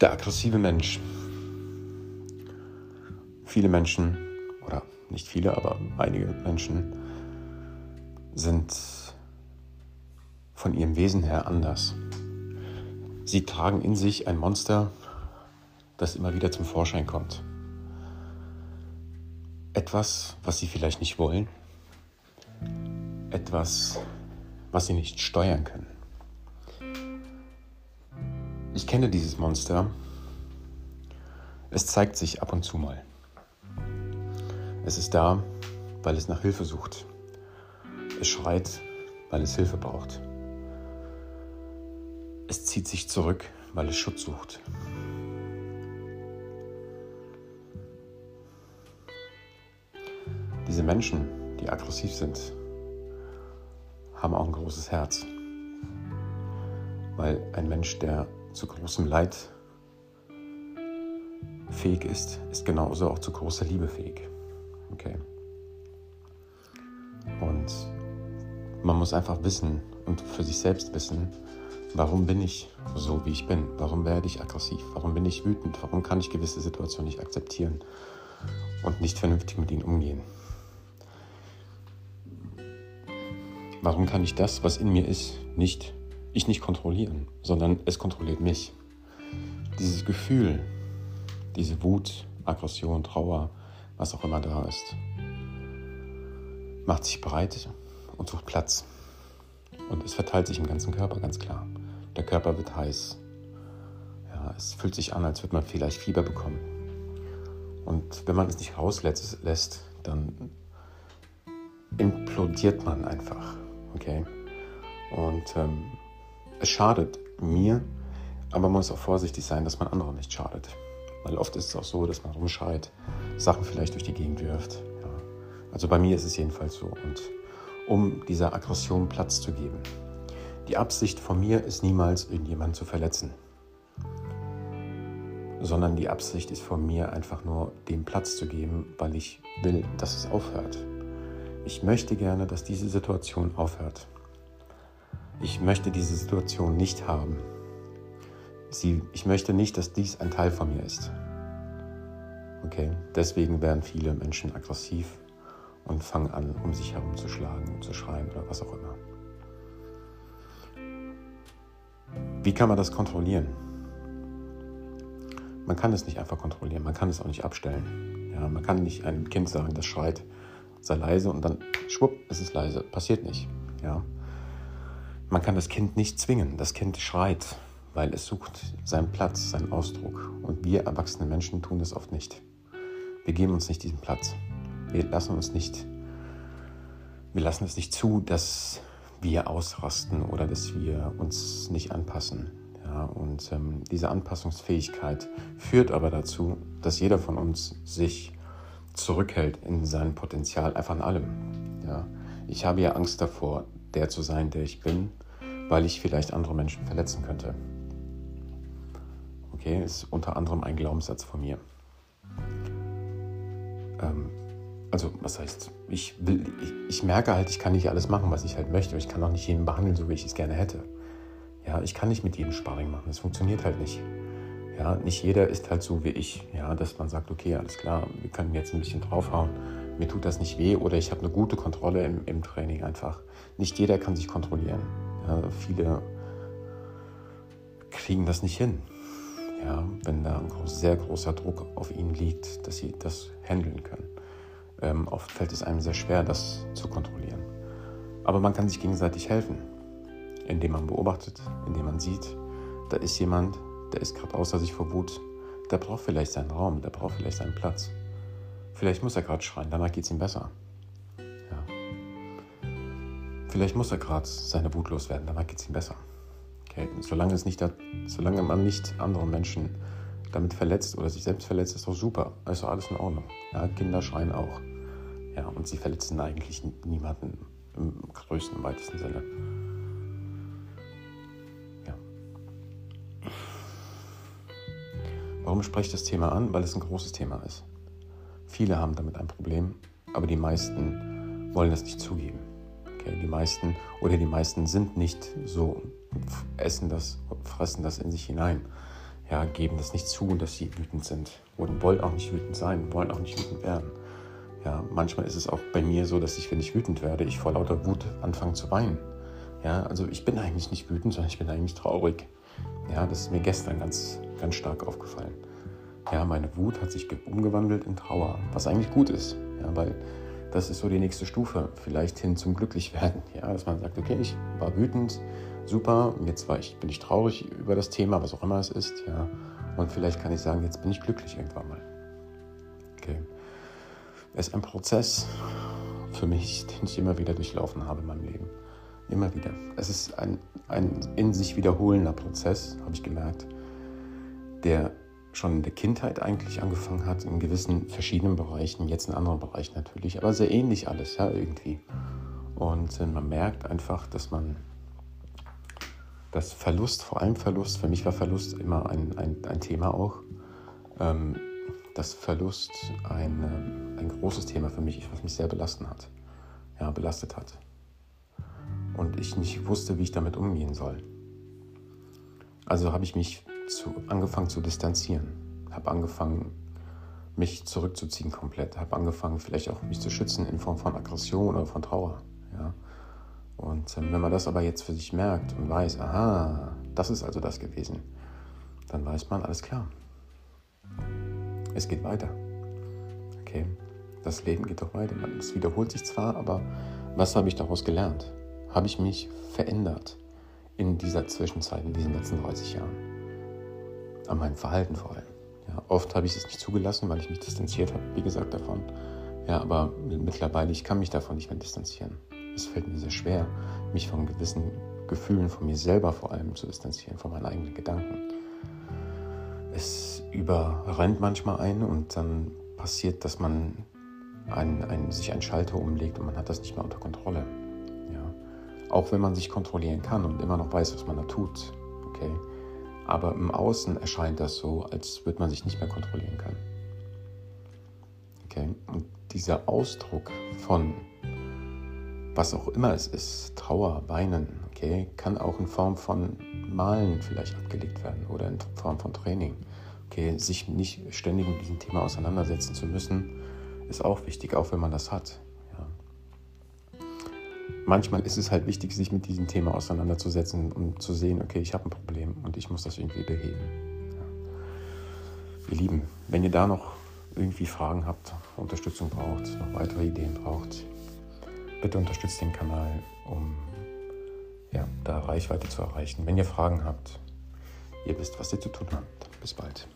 Der aggressive Mensch. Viele Menschen, oder nicht viele, aber einige Menschen sind von ihrem Wesen her anders. Sie tragen in sich ein Monster, das immer wieder zum Vorschein kommt. Etwas, was sie vielleicht nicht wollen. Etwas, was sie nicht steuern können. Ich kenne dieses Monster. Es zeigt sich ab und zu mal. Es ist da, weil es nach Hilfe sucht. Es schreit, weil es Hilfe braucht. Es zieht sich zurück, weil es Schutz sucht. Diese Menschen, die aggressiv sind, haben auch ein großes Herz. Weil ein Mensch, der zu großem Leid fähig ist, ist genauso auch zu großer Liebe fähig. Okay. Und man muss einfach wissen und für sich selbst wissen, warum bin ich so, wie ich bin? Warum werde ich aggressiv? Warum bin ich wütend? Warum kann ich gewisse Situationen nicht akzeptieren und nicht vernünftig mit ihnen umgehen? Warum kann ich das, was in mir ist, nicht ich nicht kontrollieren, sondern es kontrolliert mich. Dieses Gefühl, diese Wut, Aggression, Trauer, was auch immer da ist, macht sich breit und sucht Platz. Und es verteilt sich im ganzen Körper, ganz klar. Der Körper wird heiß. Ja, es fühlt sich an, als würde man vielleicht Fieber bekommen. Und wenn man es nicht rauslässt, dann implodiert man einfach. Okay? Und ähm, es schadet mir, aber man muss auch vorsichtig sein, dass man anderen nicht schadet. Weil oft ist es auch so, dass man rumschreit, Sachen vielleicht durch die Gegend wirft. Ja. Also bei mir ist es jedenfalls so. Und um dieser Aggression Platz zu geben. Die Absicht von mir ist niemals, irgendjemanden zu verletzen. Sondern die Absicht ist von mir einfach nur, dem Platz zu geben, weil ich will, dass es aufhört. Ich möchte gerne, dass diese Situation aufhört. Ich möchte diese Situation nicht haben. Sie, ich möchte nicht, dass dies ein Teil von mir ist. Okay, deswegen werden viele Menschen aggressiv und fangen an, um sich herum zu schlagen, zu schreien oder was auch immer. Wie kann man das kontrollieren? Man kann es nicht einfach kontrollieren, man kann es auch nicht abstellen. Ja, man kann nicht einem Kind sagen, das schreit, sei leise und dann schwupp, es ist leise. Passiert nicht. Ja. Man kann das Kind nicht zwingen. Das Kind schreit, weil es sucht seinen Platz, seinen Ausdruck. Und wir erwachsene Menschen tun das oft nicht. Wir geben uns nicht diesen Platz. Wir lassen uns nicht, wir lassen es nicht zu, dass wir ausrasten oder dass wir uns nicht anpassen. Ja, und ähm, diese Anpassungsfähigkeit führt aber dazu, dass jeder von uns sich zurückhält in seinem Potenzial, einfach in allem. Ja. Ich habe ja Angst davor, der zu sein, der ich bin, weil ich vielleicht andere Menschen verletzen könnte. Okay, ist unter anderem ein Glaubenssatz von mir. Ähm, also, was heißt, ich, will, ich, ich, merke halt, ich kann nicht alles machen, was ich halt möchte. Ich kann auch nicht jeden behandeln, so wie ich es gerne hätte. Ja, ich kann nicht mit jedem Sparring machen. Das funktioniert halt nicht. Ja, nicht jeder ist halt so wie ich. Ja, dass man sagt, okay, alles klar, wir können jetzt ein bisschen draufhauen mir tut das nicht weh oder ich habe eine gute Kontrolle im, im, Training einfach. Nicht jeder kann sich kontrollieren. Ja, viele kriegen das nicht hin. Ja, wenn da ein groß, sehr großer Druck auf ihnen liegt, dass sie das handeln können. Ähm, oft fällt es einem sehr schwer, das zu kontrollieren. Aber man kann sich gegenseitig helfen, indem man beobachtet, indem man sieht, da ist jemand, der ist gerade außer sich vor Wut, der braucht vielleicht seinen Raum, der braucht vielleicht seinen Platz. Vielleicht muss er gerade schreien, danach geht es ihm besser. Ja. Vielleicht muss er gerade seine Wut loswerden, danach geht es ihm besser. Okay? Solange, es nicht, solange man nicht andere Menschen damit verletzt oder sich selbst verletzt, ist doch super. Ist doch alles in Ordnung. Ja, Kinder schreien auch. Ja, und sie verletzen eigentlich niemanden im größten, weitesten Sinne. Ja. Warum spreche ich das Thema an? Weil es ein großes Thema ist. Viele haben damit ein Problem, aber die meisten wollen das nicht zugeben. Okay? Die meisten oder die meisten sind nicht so, essen das, fressen das in sich hinein. ja, geben das nicht zu, dass sie wütend sind und wollen auch nicht wütend sein, wollen auch nicht wütend werden. Ja, manchmal ist es auch bei mir so, dass ich, wenn ich wütend werde, ich vor lauter Wut anfange zu weinen. Ja, also ich bin eigentlich nicht wütend, sondern ich bin eigentlich traurig. Ja, das ist mir gestern ganz, ganz stark aufgefallen. Ja, meine Wut hat sich umgewandelt in Trauer, was eigentlich gut ist. Ja, weil das ist so die nächste Stufe, vielleicht hin zum Glücklichwerden. Ja, dass man sagt, okay, ich war wütend, super, jetzt war ich, bin ich traurig über das Thema, was auch immer es ist. Ja, und vielleicht kann ich sagen, jetzt bin ich glücklich irgendwann mal. Okay. Es ist ein Prozess für mich, den ich immer wieder durchlaufen habe in meinem Leben. Immer wieder. Es ist ein, ein in sich wiederholender Prozess, habe ich gemerkt, der schon in der Kindheit eigentlich angefangen hat, in gewissen verschiedenen Bereichen, jetzt in anderen Bereichen natürlich, aber sehr ähnlich alles, ja, irgendwie. Und äh, man merkt einfach, dass man das Verlust, vor allem Verlust, für mich war Verlust immer ein, ein, ein Thema auch, ähm, dass Verlust ein, ähm, ein großes Thema für mich ist, was mich sehr belasten hat, ja, belastet hat. Und ich nicht wusste, wie ich damit umgehen soll. Also habe ich mich zu, angefangen zu distanzieren, habe angefangen, mich zurückzuziehen komplett, habe angefangen, vielleicht auch mich zu schützen in Form von Aggression oder von Trauer. Ja? Und ähm, wenn man das aber jetzt für sich merkt und weiß, aha, das ist also das gewesen, dann weiß man, alles klar. Es geht weiter. Okay, das Leben geht doch weiter. Es wiederholt sich zwar, aber was habe ich daraus gelernt? Habe ich mich verändert in dieser Zwischenzeit, in diesen letzten 30 Jahren? An meinem Verhalten vor allem. Ja, oft habe ich es nicht zugelassen, weil ich mich distanziert habe, wie gesagt, davon. Ja, aber mittlerweile, ich kann mich davon nicht mehr distanzieren. Es fällt mir sehr schwer, mich von gewissen Gefühlen, von mir selber vor allem zu distanzieren, von meinen eigenen Gedanken. Es überrennt manchmal ein und dann passiert, dass man ein, ein, sich einen Schalter umlegt und man hat das nicht mehr unter Kontrolle. Ja. Auch wenn man sich kontrollieren kann und immer noch weiß, was man da tut. Okay aber im Außen erscheint das so, als würde man sich nicht mehr kontrollieren können. Okay? Und dieser Ausdruck von was auch immer es ist, Trauer, Weinen, okay, kann auch in Form von Malen vielleicht abgelegt werden oder in Form von Training. Okay, sich nicht ständig mit diesem Thema auseinandersetzen zu müssen, ist auch wichtig, auch wenn man das hat manchmal ist es halt wichtig, sich mit diesem Thema auseinanderzusetzen und zu sehen, okay, ich habe ein Problem und ich muss das irgendwie beheben. Ihr Lieben, wenn ihr da noch irgendwie Fragen habt, Unterstützung braucht, noch weitere Ideen braucht, bitte unterstützt den Kanal, um ja, da Reichweite zu erreichen. Wenn ihr Fragen habt, ihr wisst, was ihr zu tun habt. Bis bald.